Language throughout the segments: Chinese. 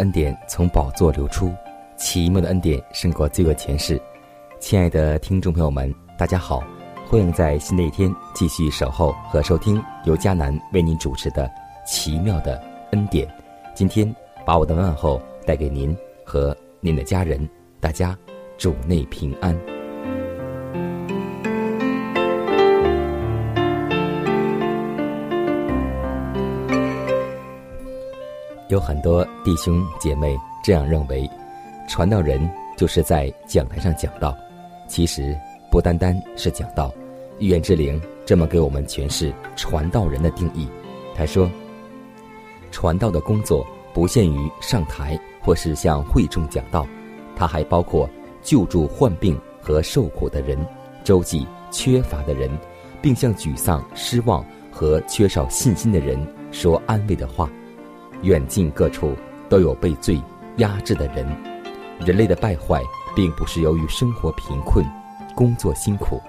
恩典从宝座流出，奇妙的恩典胜过罪恶前世。亲爱的听众朋友们，大家好，欢迎在新的一天继续守候和收听由迦南为您主持的《奇妙的恩典》。今天把我的问候带给您和您的家人，大家主内平安。有很多弟兄姐妹这样认为，传道人就是在讲台上讲道。其实不单单是讲道，预言之灵这么给我们诠释传道人的定义。他说，传道的工作不限于上台或是向会众讲道，它还包括救助患病和受苦的人，周济缺乏的人，并向沮丧、失望和缺少信心的人说安慰的话。远近各处都有被罪压制的人。人类的败坏，并不是由于生活贫困、工作辛苦，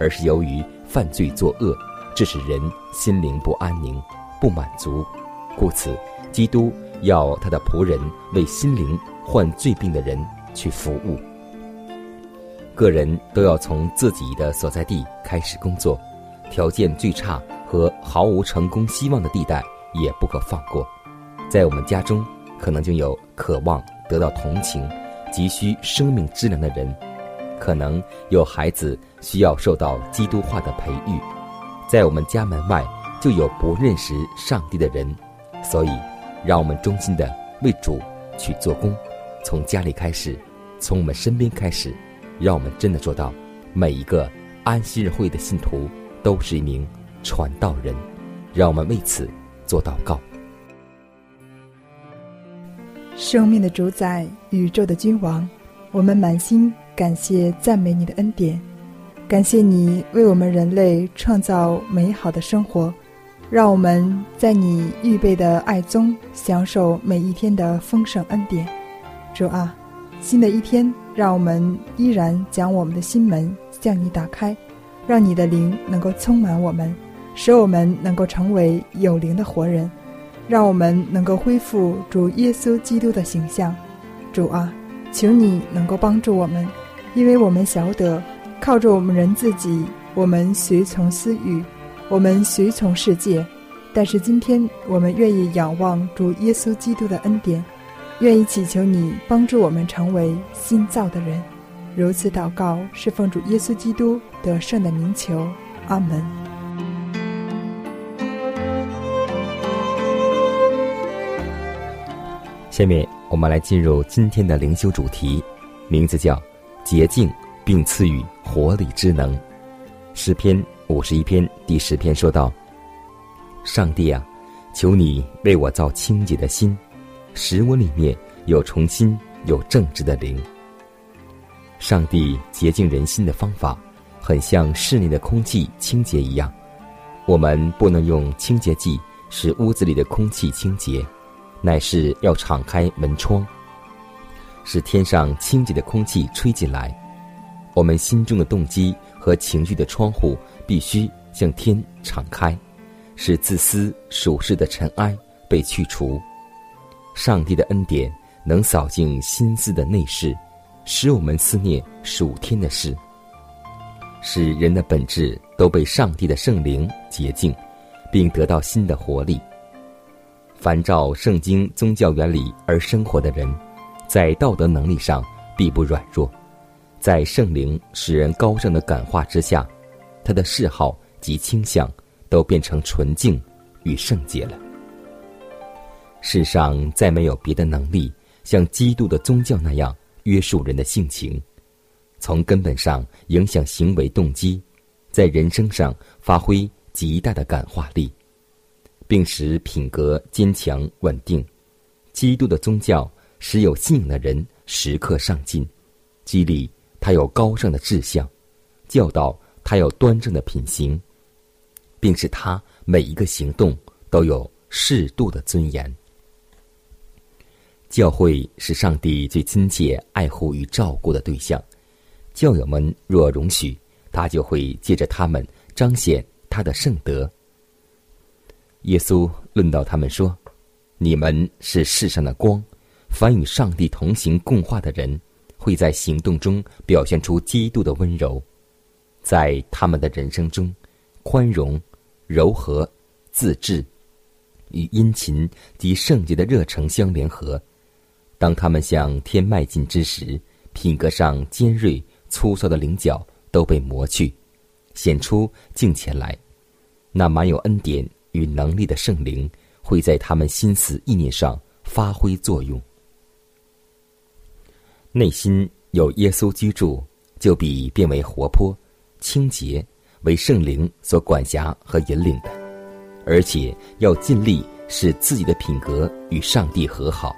而是由于犯罪作恶，致使人心灵不安宁、不满足。故此，基督要他的仆人为心灵患罪病的人去服务。个人都要从自己的所在地开始工作，条件最差和毫无成功希望的地带也不可放过。在我们家中，可能就有渴望得到同情、急需生命之粮的人；可能有孩子需要受到基督化的培育；在我们家门外，就有不认识上帝的人。所以，让我们衷心的为主去做工，从家里开始，从我们身边开始，让我们真的做到每一个安息日会的信徒都是一名传道人。让我们为此做祷告。生命的主宰，宇宙的君王，我们满心感谢赞美你的恩典，感谢你为我们人类创造美好的生活，让我们在你预备的爱中享受每一天的丰盛恩典。主啊，新的一天，让我们依然将我们的心门向你打开，让你的灵能够充满我们，使我们能够成为有灵的活人。让我们能够恢复主耶稣基督的形象，主啊，求你能够帮助我们，因为我们晓得，靠着我们人自己，我们随从私欲，我们随从世界。但是今天，我们愿意仰望主耶稣基督的恩典，愿意祈求你帮助我们成为新造的人。如此祷告，是奉主耶稣基督得胜的名求。阿门。下面我们来进入今天的灵修主题，名字叫“洁净并赐予活力之能”。诗篇五十一篇第十篇说道：“上帝啊，求你为我造清洁的心，使我里面有重新有正直的灵。”上帝洁净人心的方法，很像室内的空气清洁一样。我们不能用清洁剂使屋子里的空气清洁。乃是要敞开门窗，使天上清洁的空气吹进来。我们心中的动机和情绪的窗户必须向天敞开，使自私、属世的尘埃被去除。上帝的恩典能扫净心思的内室，使我们思念属天的事，使人的本质都被上帝的圣灵洁净，并得到新的活力。凡照圣经宗教原理而生活的人，在道德能力上必不软弱，在圣灵使人高尚的感化之下，他的嗜好及倾向都变成纯净与圣洁了。世上再没有别的能力像基督的宗教那样约束人的性情，从根本上影响行为动机，在人生上发挥极大的感化力。并使品格坚强稳定。基督的宗教使有信仰的人时刻上进，激励他有高尚的志向，教导他有端正的品行，并使他每一个行动都有适度的尊严。教会是上帝最亲切爱护与照顾的对象，教友们若容许，他就会借着他们彰显他的圣德。耶稣论到他们说：“你们是世上的光，凡与上帝同行共话的人，会在行动中表现出基督的温柔，在他们的人生中，宽容、柔和、自制与殷勤及圣洁的热诚相联合。当他们向天迈进之时，品格上尖锐、粗糙的棱角都被磨去，显出敬虔来。那满有恩典。”与能力的圣灵会在他们心思意念上发挥作用。内心有耶稣居住，就比变为活泼、清洁，为圣灵所管辖和引领的。而且要尽力使自己的品格与上帝和好，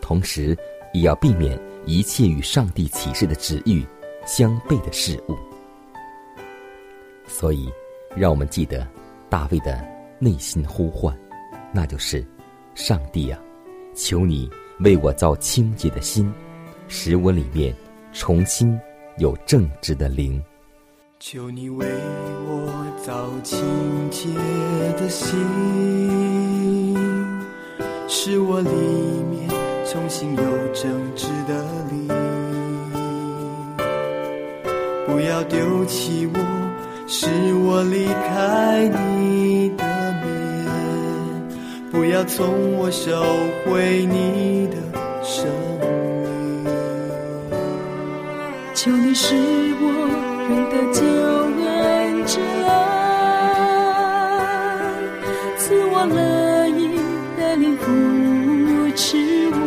同时也要避免一切与上帝启示的旨意相悖的事物。所以，让我们记得大卫的。内心呼唤，那就是：上帝啊，求你为我造清洁的心，使我里面重新有正直的灵。求你为我造清洁的心，使我里面重新有正直的灵。不要丢弃我，使我离开你。不要从我收回你的生命，求你使我认得救恩之恩，赐我乐意的灵扶持我。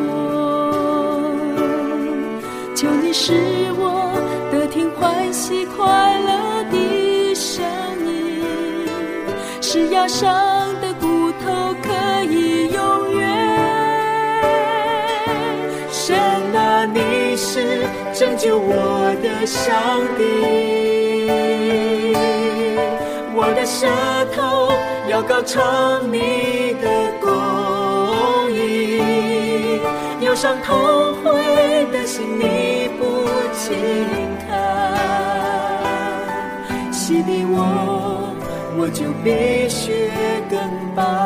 求你使我得听欢喜快乐的声音，是要上。救我的上帝，我的舌头要高唱你的公义，忧伤痛悔的心你不轻看，洗涤我，我就必须更白。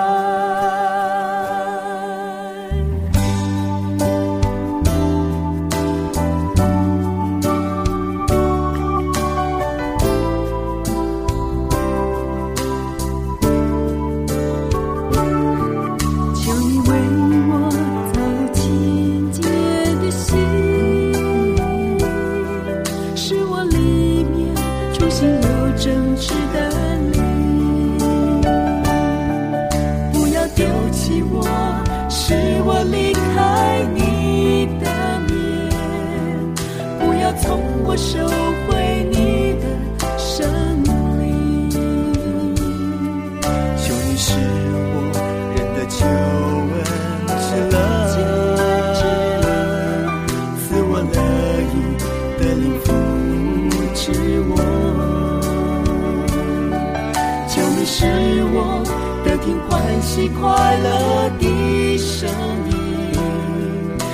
是我得听欢喜快乐的声音，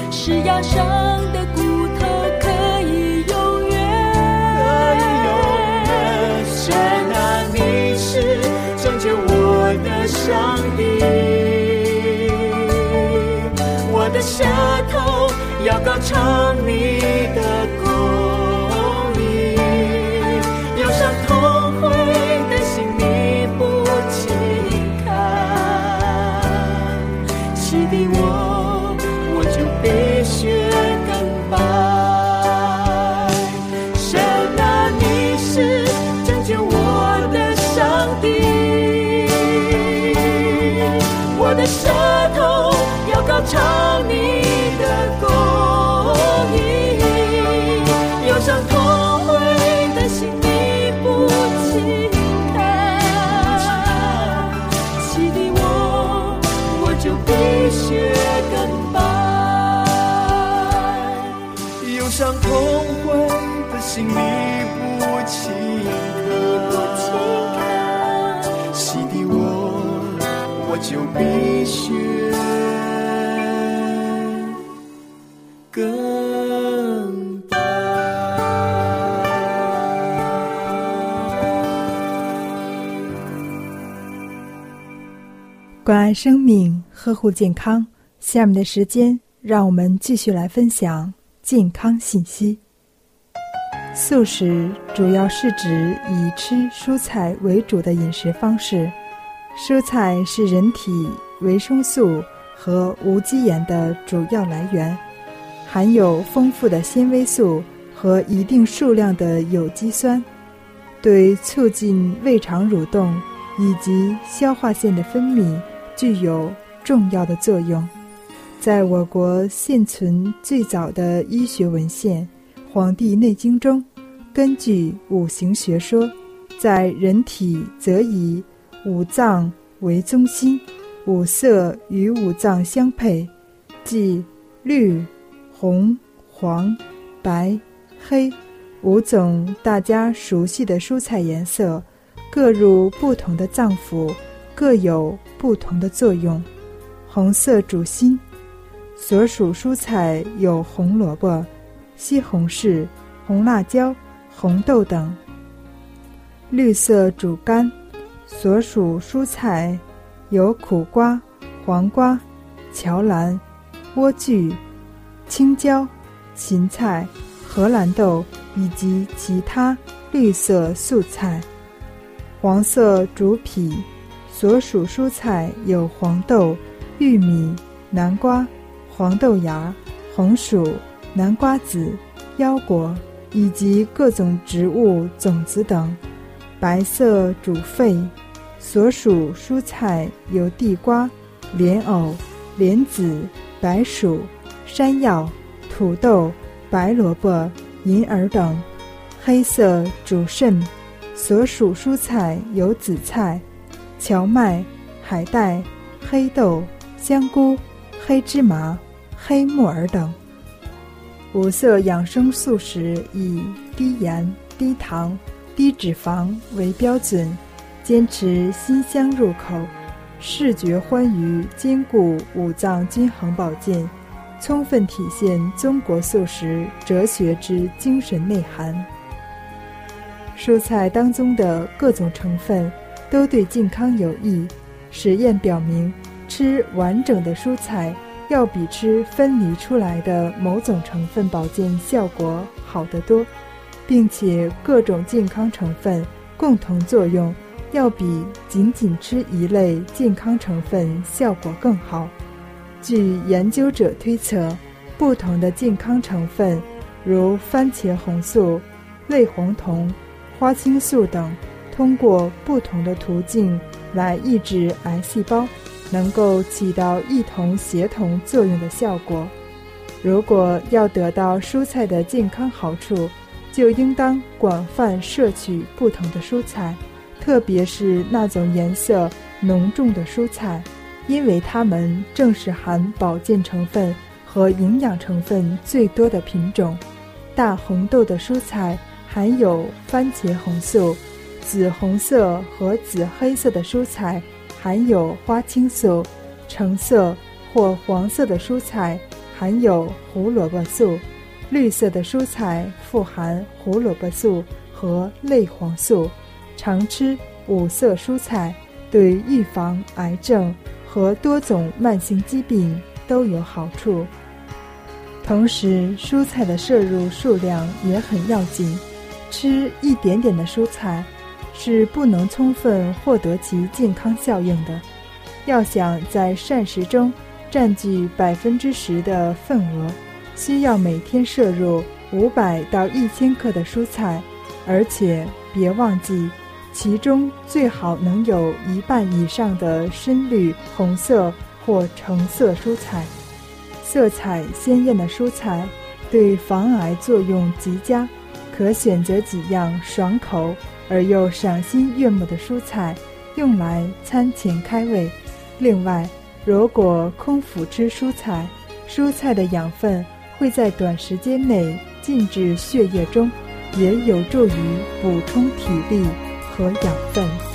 是压伤的骨头可以永远。可以永远，神啊，你是拯救我的上帝，我的舌头要高唱你。伤痛悔的心你不轻看，洗涤我，我就必须更白。忧伤痛悔的心你不轻看，洗涤我，我就必须关爱生命，呵护健康。下面的时间，让我们继续来分享健康信息。素食主要是指以吃蔬菜为主的饮食方式。蔬菜是人体维生素和无机盐的主要来源，含有丰富的纤维素和一定数量的有机酸，对促进胃肠蠕动以及消化腺的分泌具有重要的作用。在我国现存最早的医学文献《黄帝内经》中，根据五行学说，在人体则以五脏为中心，五色与五脏相配，即绿、红、黄、白、黑五种大家熟悉的蔬菜颜色，各入不同的脏腑，各有不同的作用。红色主心，所属蔬菜有红萝卜、西红柿、红辣椒、红豆等。绿色主肝，所属蔬菜有苦瓜、黄瓜、荞兰、莴苣、青椒、芹菜、荷兰豆以及其他绿色素菜。黄色主脾，所属蔬菜有黄豆、玉米、南瓜、黄豆芽、红薯、南瓜子、腰果以及各种植物种子等。白色主肺，所属蔬菜有地瓜、莲藕、莲子、白薯、山药、土豆、白萝卜、银耳等。黑色主肾，所属蔬菜有紫菜、荞麦、海带、黑豆、香菇、黑芝麻、黑木耳等。五色养生素食以低盐、低糖。低脂肪为标准，坚持辛香入口，视觉欢愉，兼顾五脏均衡保健，充分体现中国素食哲学之精神内涵。蔬菜当中的各种成分都对健康有益。实验表明，吃完整的蔬菜要比吃分离出来的某种成分保健效果好得多。并且各种健康成分共同作用，要比仅仅吃一类健康成分效果更好。据研究者推测，不同的健康成分，如番茄红素、类黄酮、花青素等，通过不同的途径来抑制癌细胞，能够起到一同协同作用的效果。如果要得到蔬菜的健康好处，就应当广泛摄取不同的蔬菜，特别是那种颜色浓重的蔬菜，因为它们正是含保健成分和营养成分最多的品种。大红豆的蔬菜含有番茄红素，紫红色和紫黑色的蔬菜含有花青素，橙色或黄色的蔬菜含有胡萝卜素。绿色的蔬菜富含胡萝卜素和类黄素，常吃五色蔬菜对预防癌症和多种慢性疾病都有好处。同时，蔬菜的摄入数量也很要紧。吃一点点的蔬菜，是不能充分获得其健康效应的。要想在膳食中占据百分之十的份额，需要每天摄入五百到一千克的蔬菜，而且别忘记，其中最好能有一半以上的深绿、红色或橙色蔬菜。色彩鲜艳的蔬菜对防癌作用极佳。可选择几样爽口而又赏心悦目的蔬菜，用来餐前开胃。另外，如果空腹吃蔬菜，蔬菜的养分会在短时间内进至血液中，也有助于补充体力和养分。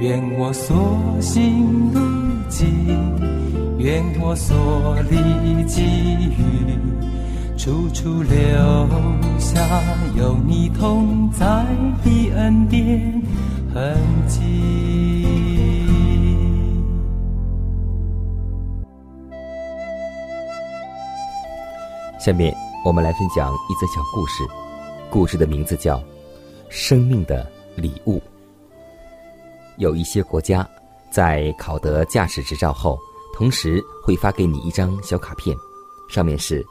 愿我所行路径，愿我所历际遇，处处留下有你同在的恩典痕迹。下面我们来分享一则小故事，故事的名字叫《生命的礼物》。有一些国家，在考得驾驶执照后，同时会发给你一张小卡片，上面是：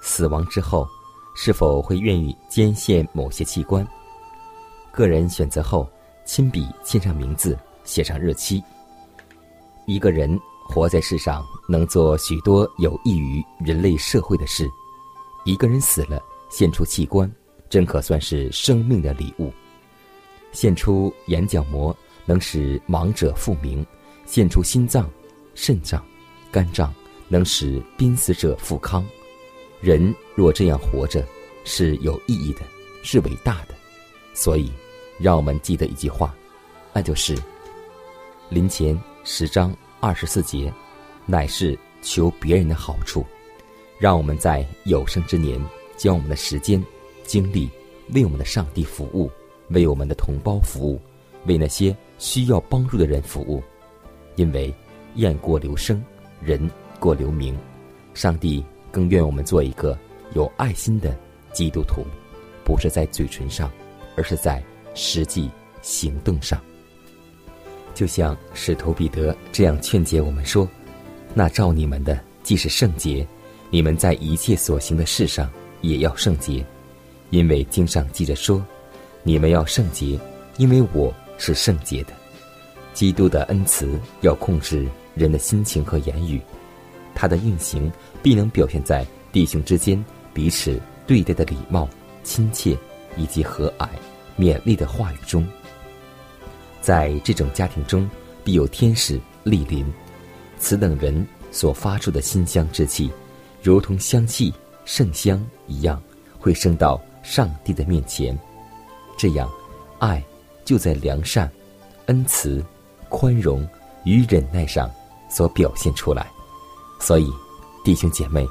死亡之后是否会愿意捐献某些器官？个人选择后，亲笔签上名字，写上日期。一个人活在世上，能做许多有益于人类社会的事。一个人死了，献出器官，真可算是生命的礼物。献出眼角膜。能使亡者复明，献出心脏、肾脏、肝脏，能使濒死者复康。人若这样活着，是有意义的，是伟大的。所以，让我们记得一句话，那就是《临前十章二十四节》，乃是求别人的好处。让我们在有生之年，将我们的时间、精力为我们的上帝服务，为我们的同胞服务，为那些。需要帮助的人服务，因为雁过留声，人过留名。上帝更愿我们做一个有爱心的基督徒，不是在嘴唇上，而是在实际行动上。就像使徒彼得这样劝解我们说：“那照你们的既是圣洁，你们在一切所行的事上也要圣洁，因为经上记着说：你们要圣洁，因为我。”是圣洁的，基督的恩慈要控制人的心情和言语，它的运行必能表现在弟兄之间彼此对待的礼貌、亲切以及和蔼、勉励的话语中。在这种家庭中，必有天使莅临，此等人所发出的馨香之气，如同香气圣香一样，会升到上帝的面前。这样，爱。就在良善、恩慈、宽容与忍耐上所表现出来，所以弟兄姐妹，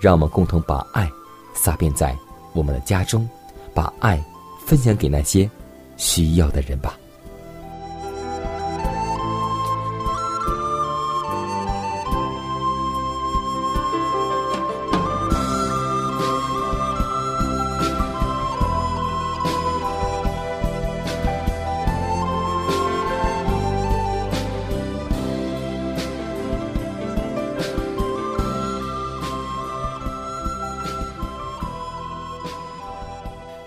让我们共同把爱撒遍在我们的家中，把爱分享给那些需要的人吧。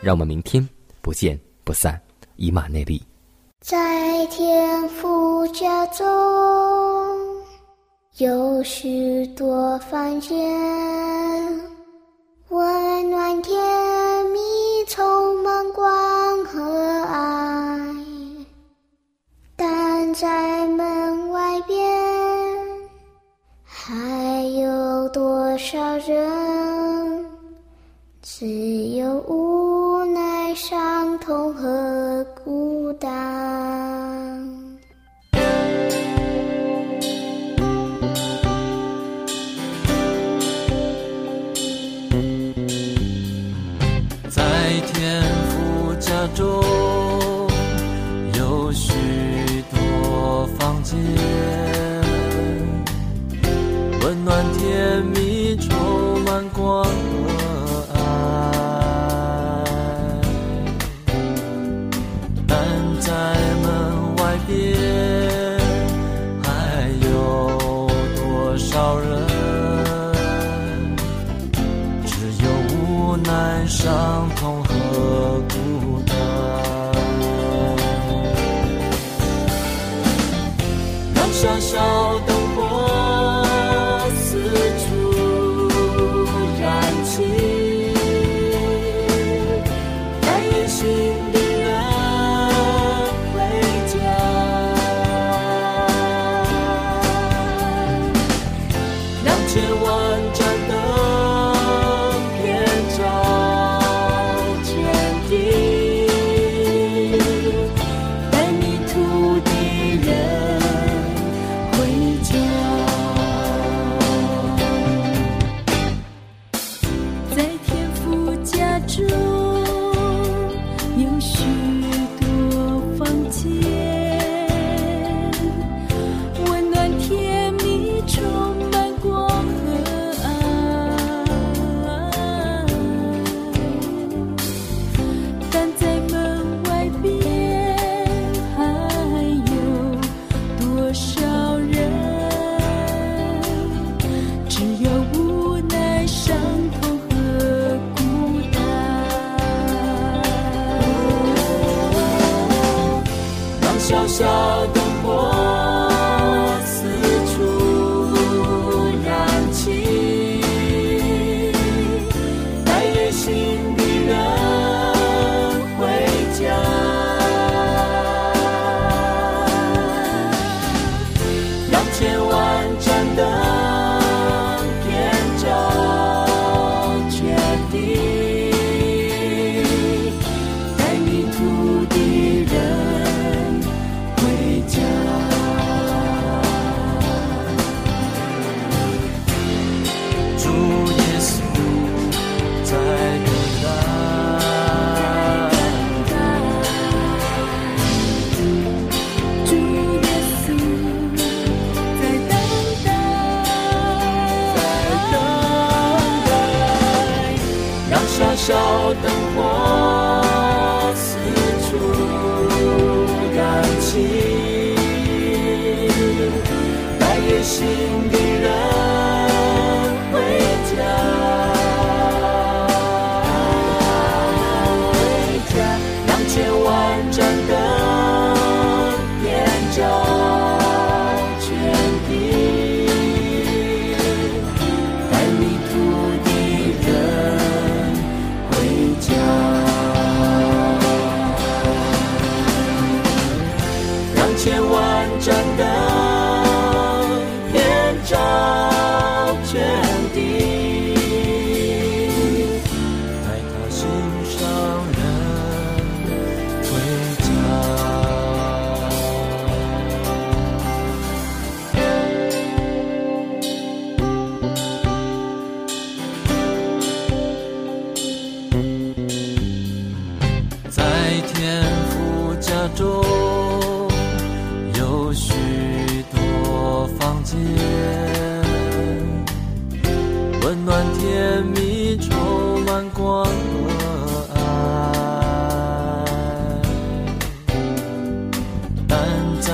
让我们明天不见不散，以马内利。在天父家中有许多房间，温暖甜蜜，充满光和爱。但在门外边，还有多少人只有伤痛和孤单。让小小的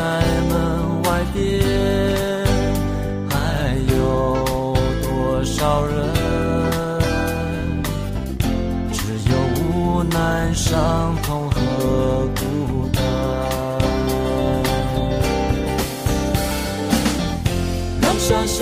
在门外边还有多少人？只有无奈伤痛和孤单。让小小